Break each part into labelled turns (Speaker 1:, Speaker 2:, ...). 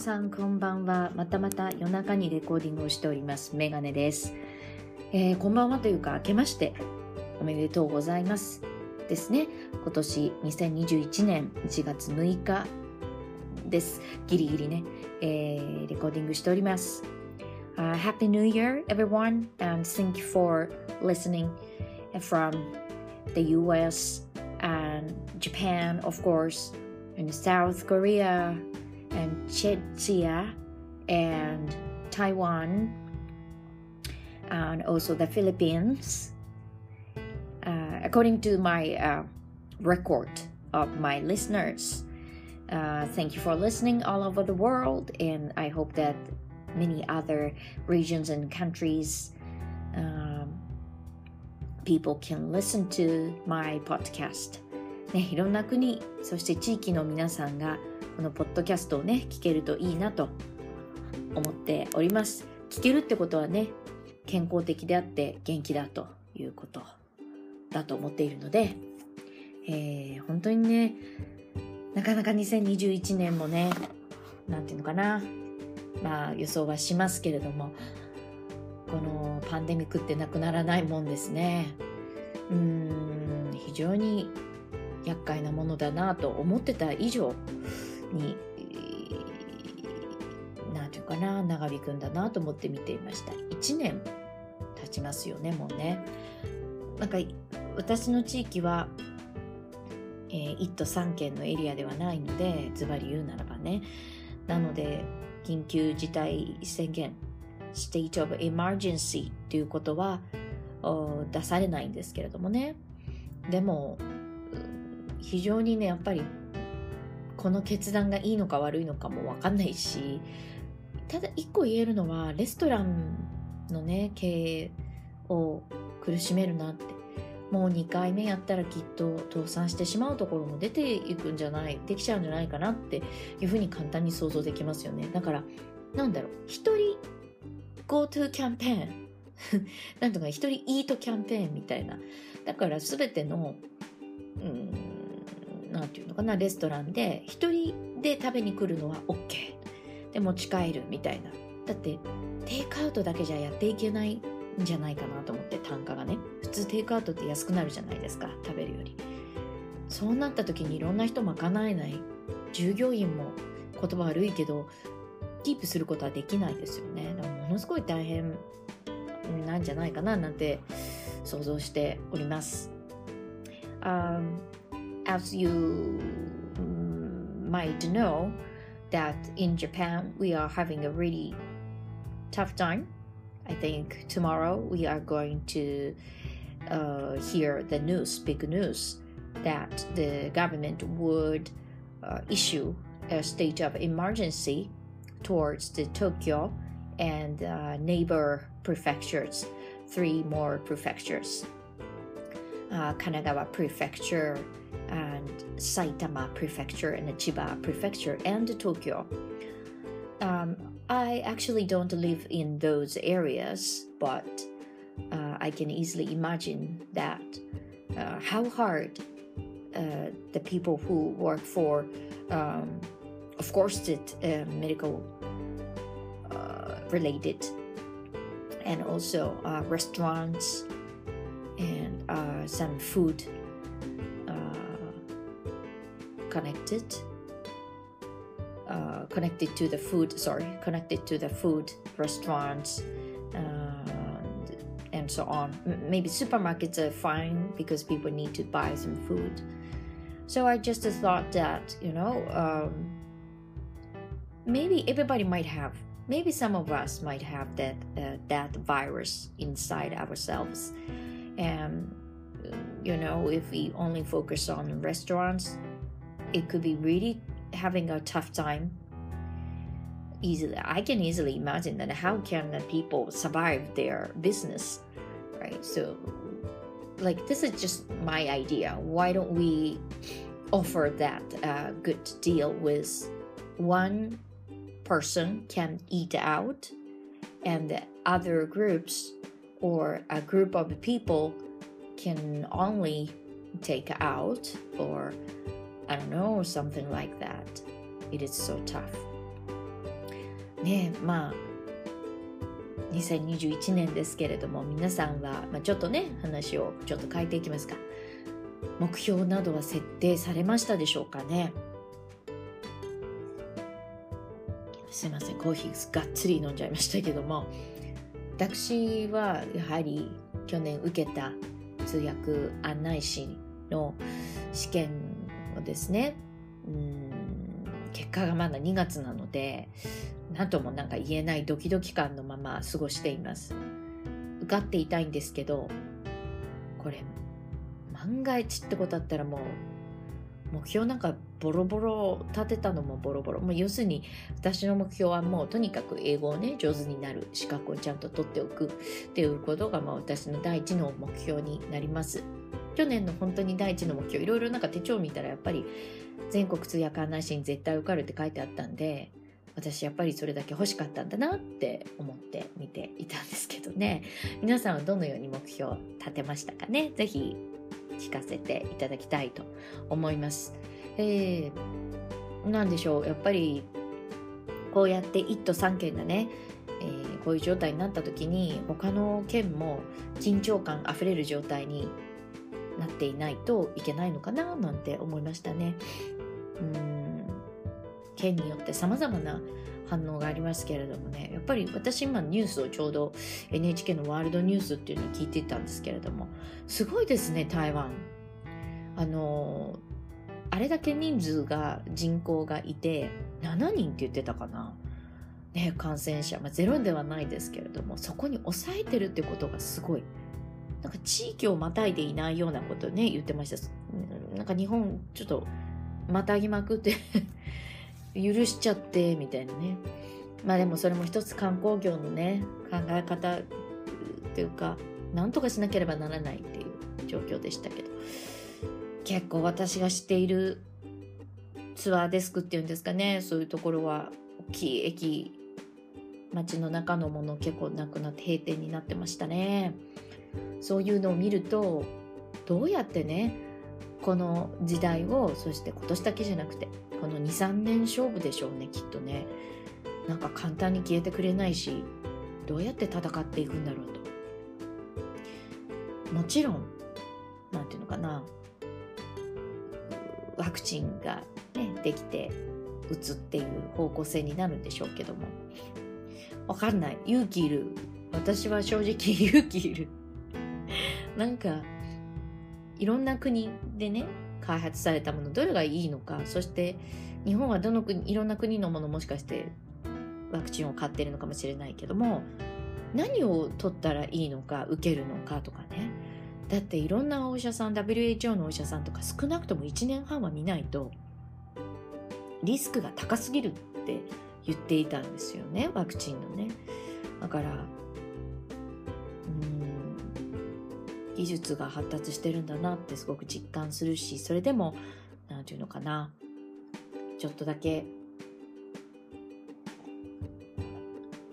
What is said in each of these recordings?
Speaker 1: さんこんばんは。またまた夜中にレコーディングをしております。メガネです。えー、こんばんはというか、明けましておめでとうございます。ですね。今年2021年1月6日です。ギリギリね、えー、レコーディングしております。Uh, Happy New Year, everyone, and thank you for listening from the US and Japan, of course, and South Korea, and Czechia, and Taiwan, and also the Philippines. Uh, according to my uh, record of my listeners, uh, thank you for listening all over the world, and I hope that many other regions and countries um, people can listen to my podcast ね、いろんな国そして地域の皆さんが このポッドキャストをね聞けるといいなと思っております。聞けるってことはね健康的であって元気だということだと思っているので、えー、本当にねなかなか2021年もねなんていうのかなまあ予想はしますけれどもこのパンデミックってなくならないもんですね。うん非常に厄介なものだなと思ってた以上に何て言うかな長引くんだなと思って見ていました。1年経ちますよねもうね。なんか私の地域は、えー、1都3県のエリアではないのでズバリ言うならばね。なので緊急事態宣言 state of emergency ということは出されないんですけれどもね。でも非常にねやっぱりこの決断がいいのか悪いのかも分かんないしただ一個言えるのはレストランのね経営を苦しめるなって。もう2回目やったらきっと倒産してしまうところも出ていくんじゃないできちゃうんじゃないかなっていうふうに簡単に想像できますよね。だからなんだろう一人 GoTo キャンペーンなんとか一人イートキャンペーンみたいな。だから全てのうんなんていうのかなレストランで一人で食べに来るのは OK で持ち帰るみたいな。だってテイクアウトだけじゃやっていけないんじゃないかなと思って単価がね。普通テイクアウトって安くなるじゃないですか食べるより。そうなった時にいろんな人賄えない。従業員も言葉悪いけどキープすることはできないですよね。だからものすごい大変なんじゃないかななんて想像しております、um, As you might know that in Japan we are having a really tough time I think tomorrow we are going to uh, hear the news, big news, that the government would uh, issue a state of emergency towards the Tokyo and uh, neighbor prefectures, three more prefectures. Uh, Kanagawa Prefecture and Saitama Prefecture and Chiba Prefecture and Tokyo. Um, I actually don't live in those areas, but uh, I can easily imagine that uh, how hard uh, the people who work for, um, of course, the medical uh, related, and also uh, restaurants and some food connected uh, connected to the food sorry connected to the food restaurants uh, and so on. Maybe supermarkets are fine because people need to buy some food. So i just thought that you know um, maybe everybody might have maybe some of us might have that uh, that virus inside ourselves. And you know if we only focus on restaurants it could be really having a tough time. Easily i can easily imagine that how can people survive their business right? So like this is just my idea. Why don't we offer that uh, good deal with one person can eat out and the other groups or a group of people can only take out or I don't know, something like that. It is so tough. ねまあ2021年ですけれども皆さんは、まあ、ちょっとね話をちょっと変えていきますか目標などは設定されましたでしょうかね？すいませんコーヒーがっつり飲んじゃいましたけども私はやはり去年受けた通訳案内士の試験をですねうん結果がまだ2月なので何ともなんか言えないドキドキ感のまま過ごしています。受かっていたいんですけどこれ万が一ってことだったらもう目標なんかボロボロ立てたのもボロボロ。もう要するに私の目標はもうとにかく英語をね上手になる資格をちゃんと取っておくっていうことがまあ私の第一の目標になります。去年の本当に第一の目標いろいろなんか手帳見たらやっぱり全国通訳案内士に絶対受かるって書いてあったんで私やっぱりそれだけ欲しかったんだなって思って見ていたんですけどね。皆さんはどのように目標を立てましたかね？是非聞かせていただきたいと思います。えー、なんでしょうやっぱりこうやって1都3県がね、えー、こういう状態になった時に他の県も緊張感あふれる状態になっていないといけないのかななんて思いましたね。うん県によって様々な反応がありますけれどもね。やっぱり私今ニュースをちょうど NHK のワールドニュースっていうのを聞いてたんですけれどもすごいですね台湾。あのあれだけ人数が人口がいて7人って言ってたかな。ね感染者、まあ、ゼロではないですけれどもそこに抑えてるってことがすごい。なんか地域をまたいでいないようなことね言ってました。なんか日本ちょっとまたぎまくって許しちゃってみたいなね。まあでもそれも一つ観光業のね考え方っていうか何とかしなければならないっていう状況でしたけど。結構私が知っているツアーデスクっていうんですかねそういうところは大きい駅街の中のもの結構なくなって閉店になってましたね。そういうのを見るとどうやってねこの時代をそして今年だけじゃなくてこの23年勝負でしょうねきっとね。なんか簡単に消えてくれないしどうやって戦っていくんだろうと。もちろん何て言うのかな。ワクチンが、ね、できて打つっていう方向性になるんでしょうけども。わかんない。勇気いる。私は正直 勇気いる。なんかいろんな国でね開発されたものどれがいいのかそして日本はどの国いろんな国のものもしかしてワクチンを買ってるのかもしれないけども何を取ったらいいのか受けるのかとかね。だっていろんなお医者さん WHO のお医者さんとか少なくとも1年半は見ないとリスクが高すぎるって言っていたんですよねワクチンのね。だから技術が発達してるんだなってすごく実感するしそれでも何て言うのかな。ちょっとだけ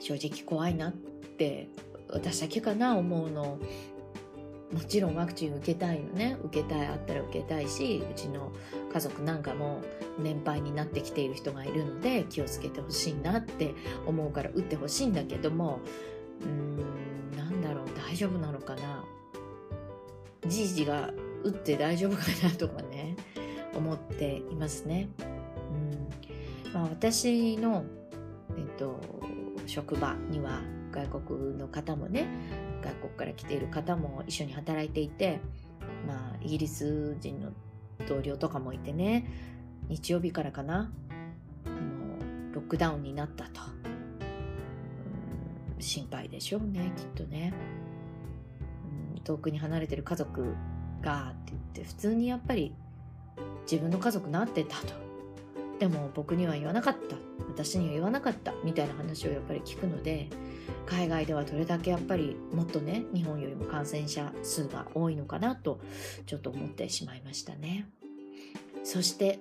Speaker 1: 正直怖いなって私だけかな思うの。もちろんワクチン受けたいよね。受けたいあったら受けたいしうちの家族なんかも年配になってきている人がいるので気をつけてほしいなって思うから打ってほしいんだけどもうーんなんだろう大丈夫なのかな。じいじが打って大丈夫かなとかね思っていますね。うんまあ、私の、えっと、職場には外国の方もね外国から来ている方も一緒に働いていて、まあ、イギリス人の同僚とかもいてね日曜日からかなもうロックダウンになったと、うん、心配でしょうねきっとね。遠くに離れてる家族がって言って普通にやっぱり自分の家族なってたと。でも僕には言わなかった。私には言わなかったみたいな話をやっぱり聞くので海外ではどれだけやっぱりもっとね日本よりも感染者数が多いのかなとちょっと思ってしまいましたね。そして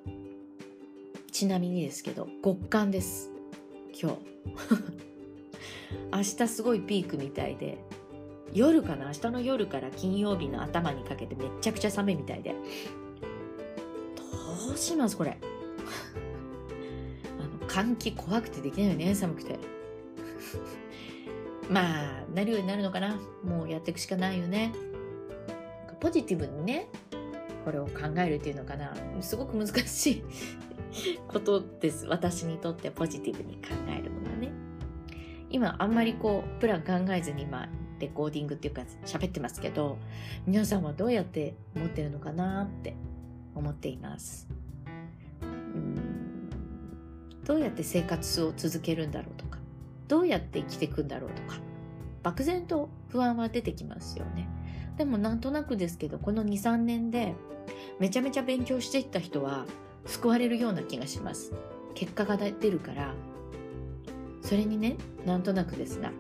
Speaker 1: ちなみにですけど極寒です。今日。明日すごいピークみたいで夜かな？明日の夜から金曜日の頭にかけてめちゃくちゃ寒いみたいで。どうしますこれ？あの換気怖くてできないよね寒くて。まあなるようになるのかな？もうやっていくしかないよね。ポジティブにねこれを考えるっていうのかな？すごく難しい ことです。私にとってポジティブに考えるのはね。今あんまりこうプラン考えずに今レコーディングっていうか喋ってますけど皆さんはどうやって思ってるのかなって思っています。うん。どうやって生活を続けるんだろうとかどうやって生きていくんだろうとか漠然と不安は出てきますよね。でもなんとなくですけどこの23年でめちゃめちゃ勉強していった人は救われるような気がします。結果が出るから。それにねなんとなくですが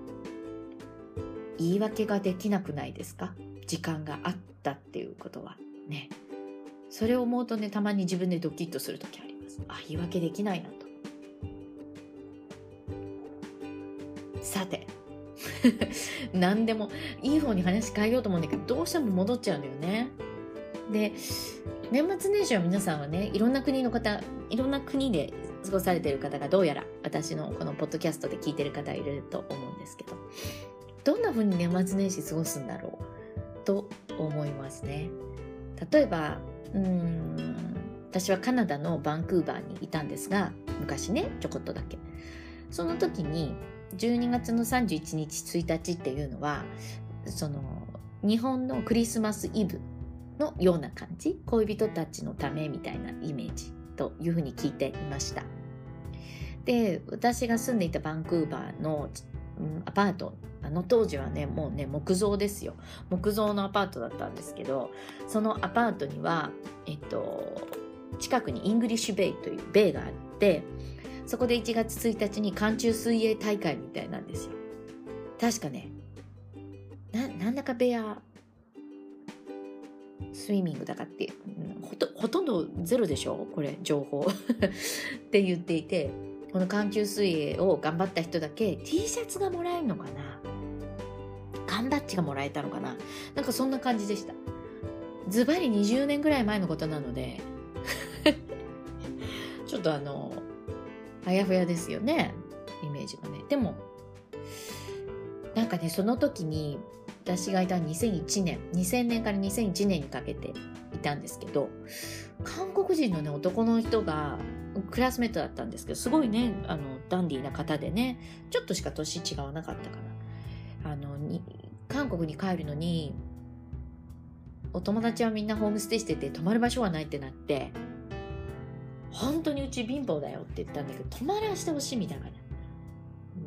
Speaker 1: 言い訳ができなくないですか？時間があったっていうことはね。それを思うとねたまに自分でドキッとする時あります。あ言い訳できないなと。さて。何でもいい方に話変えようと思うんだけどどうしても戻っちゃうんだよね。で年末年始は皆さんはねいろんな国の方いろんな国で過ごされてる方がどうやら私のこのポッドキャストで聞いてる方いると思うんですけど。どんな風に年末年始過ごすんだろうと思いますね。例えばうん私はカナダのバンクーバーにいたんですが昔ねちょこっとだけ。その時に12月の31日1日っていうのはその日本のクリスマスイブのような感じ？恋人たちのためみたいなイメージというふうに聞いていました。で私が住んでいたバンクーバーの、うん、アパート。あの当時はねもうね木造ですよ。木造のアパートだったんですけどそのアパートにはえっと近くにイングリッシュベイというベイがあってそこで1月1日に寒中水泳大会みたいなんですよ。確かねななんだか bear swimming だかって、ほとほとんどゼロでしょ？これ情報。って言っていてこの寒中水泳を頑張った人だけ T シャツがもらえるのかな？缶バッジがもらえたのかな？なんかそんな感じでした。ズバリ20年ぐらい前のことなので ちょっとあのあやふやですよね？イメージがね。でもなんかねその時に私がいた2001年2000年から2001年にかけていたんですけど韓国人のね男の人がクラスメートだったんですけどすごいねあのダンディーな方でねちょっとしか年違わなかったかなあのに韓国に帰るのにお友達はみんなホームステイしてて泊まる場所はないってなって本当にうち貧乏だよって言ったんだけど泊まらせてほしいみたいな。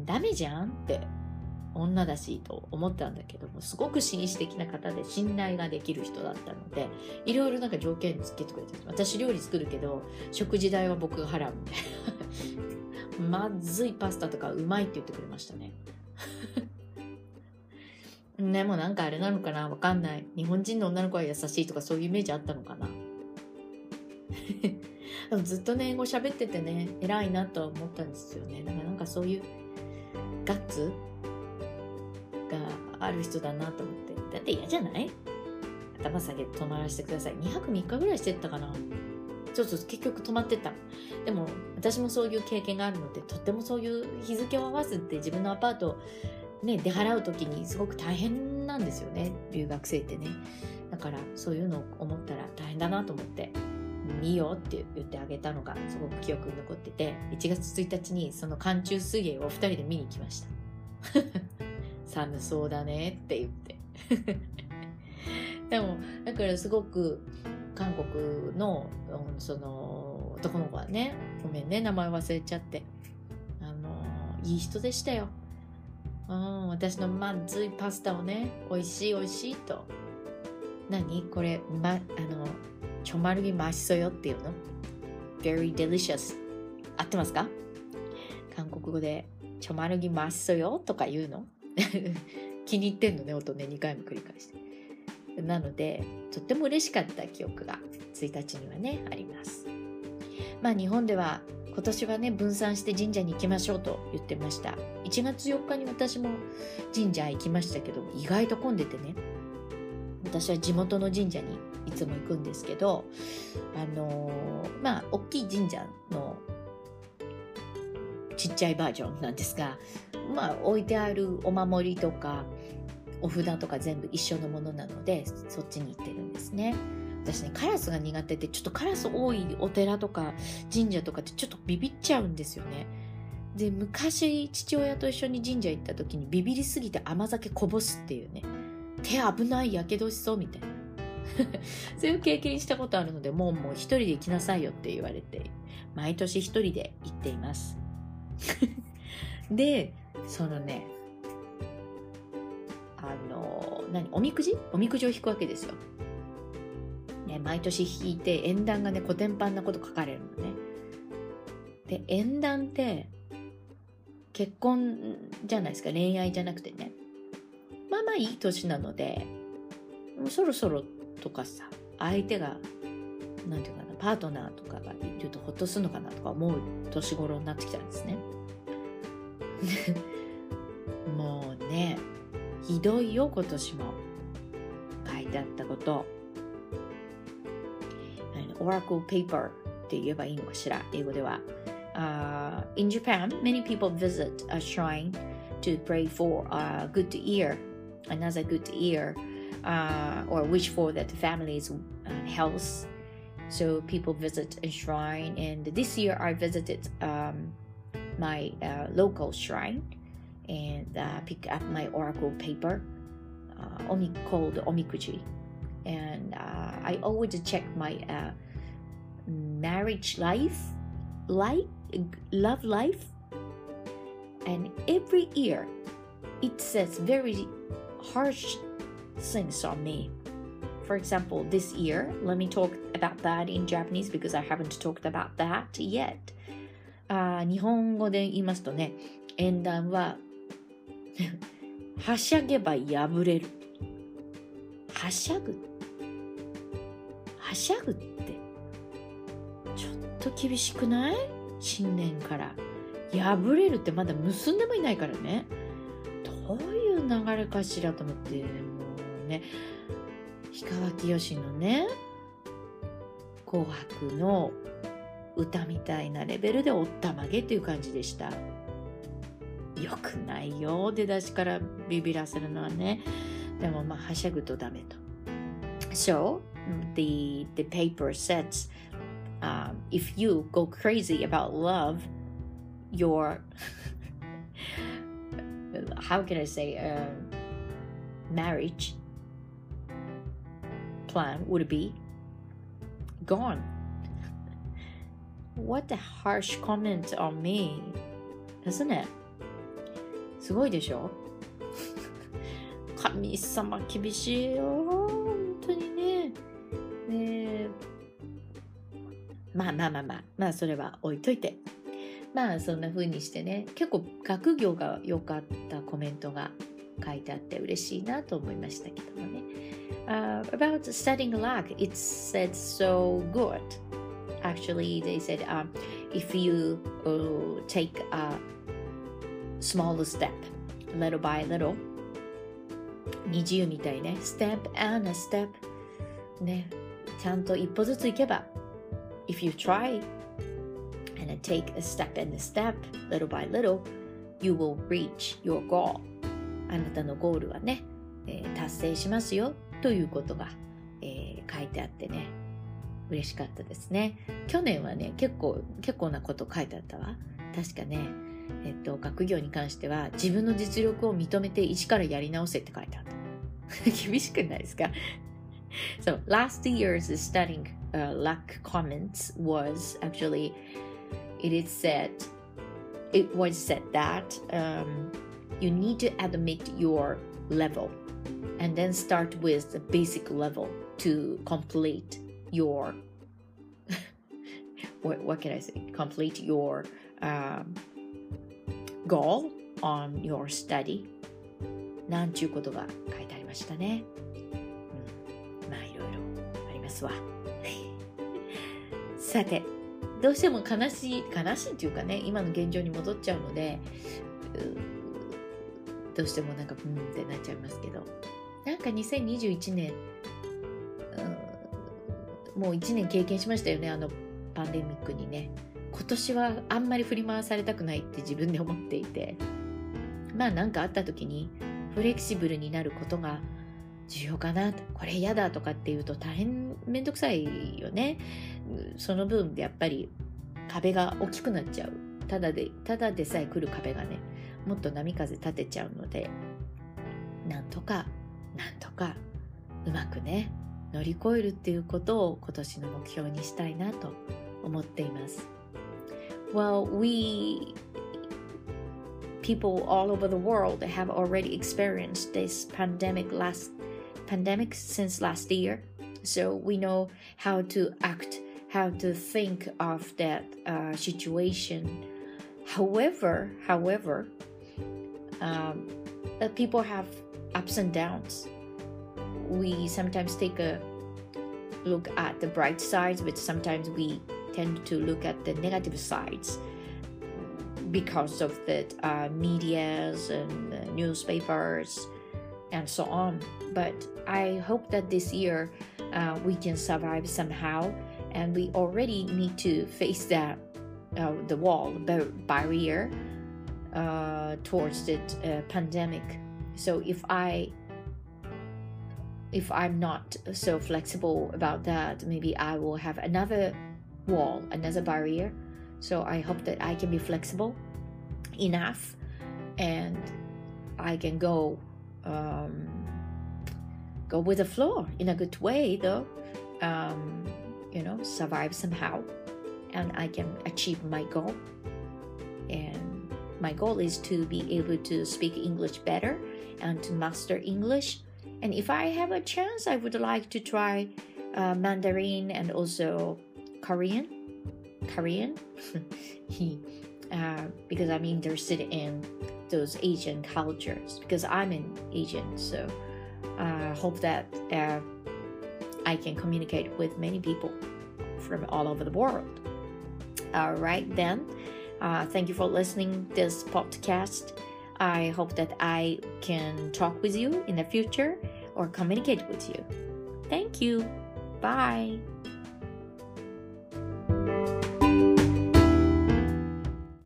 Speaker 1: ダメじゃんって女だしと思ったんだけどもすごく紳士的な方で信頼ができる人だったのでいろいろなんか条件つけてくれて私料理作るけど食事代は僕が払うみたいなまずいパスタとかうまいって言ってくれましたね。で もなんかあれなのかな？わかんない。日本人の女の子は優しいとかそういうイメージあったのかな？でもずっとね英語喋っててね偉いなとは思ったんですよね。だからなんかそういうガッツ？ある人だなと思って。だって嫌じゃない？頭下げて泊まらせてください。2泊3日ぐらいしてったかな。そうそう結局泊まってた。でも私もそういう経験があるのでとってもそういう日付を合わせて自分のアパートね出払う時にすごく大変なんですよね。留学生ってね。だからそういうのを思ったら大変だなと思っていいよって言ってあげたのがすごく記憶に残ってて1月1日にその寒中水泳を2人で見に行きました。寒そうだねって言って。でもだからすごく韓国のその男の子はねごめんね名前忘れちゃって。あのいい人でしたよ、うん、私のまずいパスタをね美味しい美味しいと。何？これ、ま、あのちょまるぎましそよっていうの？Very delicious 合ってますか？韓国語でちょまるぎましそよとか言うの？気に入ってんのね音ね2回も繰り返して。なのでとっても嬉しかった記憶が1日にはねあります。まあ日本では今年はね分散して神社に行きましょうと言ってました。1月4日に私も神社行きましたけど意外と混んでてね私は地元の神社にいつも行くんですけどあのー、まあ大きい神社のちっちゃいバージョンなんですが、まあ、置いてあるお守りとかお札とか全部一緒のものなのでそっちに行ってるんですね。私ねカラスが苦手でちょっとカラス多いお寺とか神社とかってちょっとビビっちゃうんですよね。で昔父親と一緒に神社行った時にビビりすぎて甘酒こぼすっていうね手危ないやけどしそうみたいな そういう経験したことあるのでもうもう一人で行きなさいよって言われて毎年一人で行っています でそのねあの何おみくじ？おみくじを引くわけですよ、ね、毎年引いて縁談がねコテンパンなこと書かれるのね。で縁談って結婚じゃないですか。恋愛じゃなくてね。まあまあいい年なのでもうそろそろとかさ相手がなんていうかなパートナーとかがいるとほっとするのかなとか思う年頃になってきたんですねもうねひどいよ今年も書いてあったことオラクルペーパーって言えばいいのかしら英語では、uh, In Japan many people visit a shrine to pray for a good year another good year uh, or wish for that family's health. So people visit a shrine, and this year I visited um, my uh, local shrine and uh, pick up my oracle paper, uh, called omikuji, and uh, I always check my uh, marriage life, life, love life, and every year it says very harsh things on me. for example, this year. Let me talk about that in Japanese because I haven't talked about that yet. あ日本語で言いますとね、縁談ははしゃげば破れる。はしゃぐはしゃぐってちょっと厳しくない新年から。破れるってまだ結んでもいないからね。どういう流れかしらと思って、ね、もうね。氷川きよしのね「紅白」の歌みたいなレベルでおったまげっていう感じでしたよくないよ出だしからビビらせるのはねでもまあはしゃぐとダメと So the, the paper says um, if you go crazy about love your how can I say uh, marriage plan would be? Gone. What a harsh comment on me, isn't it? すごいでしょ?神様厳しいよ。本当にね。ねまあまあまあまあ、まあそれは置いといて。まあそんな風にしてね、結構学業が良かったコメントが書いてあって嬉しいなと思いましたけどもね。uh, about studying luck, it said so good. Actually, they said um, if you uh, take a small step, little by little, 20みたいね、step and a step ね、ちゃんと一歩ずつ行けば if you try and take a step and a step, little by little, you will reach your goal あなたのゴールはね、えー、達成しますよということが、えー、書いてあってね、嬉しかったですね。去年はね、結構、結構なこと書いてあったわ。確かね、えっと、学業に関しては自分の実力を認めて一からやり直せって書いてあった。厳しくないですか？So, last year's studying uh, luck comments was actually, it is said, it was said that um, you need to admit your level and then start with the basic level to complete your what, what can I say? Complete your um, goal on your study なんちゅうことが書いてありましたね。うん、まあいろいろありますわ。さて、どうしても悲しい、悲しいっていうかね、今の現状に戻っちゃうので、 どうしてもなんかうんってなっちゃいますけど。なんか2021年、もう1年経験しましたよねあのパンデミックにね。今年はあんまり振り回されたくないって自分で思っていて。まあ何かあった時にフレキシブルになることが重要かなこれ嫌だとかっていうと大変めんどくさいよね。その分やっぱり壁が大きくなっちゃう。ただでただでさえ来る壁がねもっと波風立てちゃうのでなんとかなんとかうまくね乗り越えるっていうことを今年の目標にしたいなと思っています。Well, we people all over the world have already experienced this pandemic last pandemic since last year. So we know how to act, how to think of that uh, situation. However, however, um, uh, people have ups and downs. We sometimes take a look at the bright sides, but sometimes we tend to look at the negative sides because of the uh, medias and the newspapers and so on. But I hope that this year uh, we can survive somehow, and we already need to face that uh, the wall, the barrier uh, towards the uh, pandemic. So if I if I'm not so flexible about that, maybe I will have another wall, another barrier. So I hope that I can be flexible enough and I can go um, go with the flow in a good way though um, you know survive somehow and I can achieve my goal and my goal is to be able to speak English better and to master English and if I have a chance I would like to try uh, Mandarin and also Korean Korean uh, because I'm interested in those Asian cultures because I'm an Asian. So I uh, hope that uh, I can communicate with many people from all over the world. All right, then. Uh, thank you for listening this podcast. I hope that I can talk with you in the future or communicate with you. Thank you. Bye.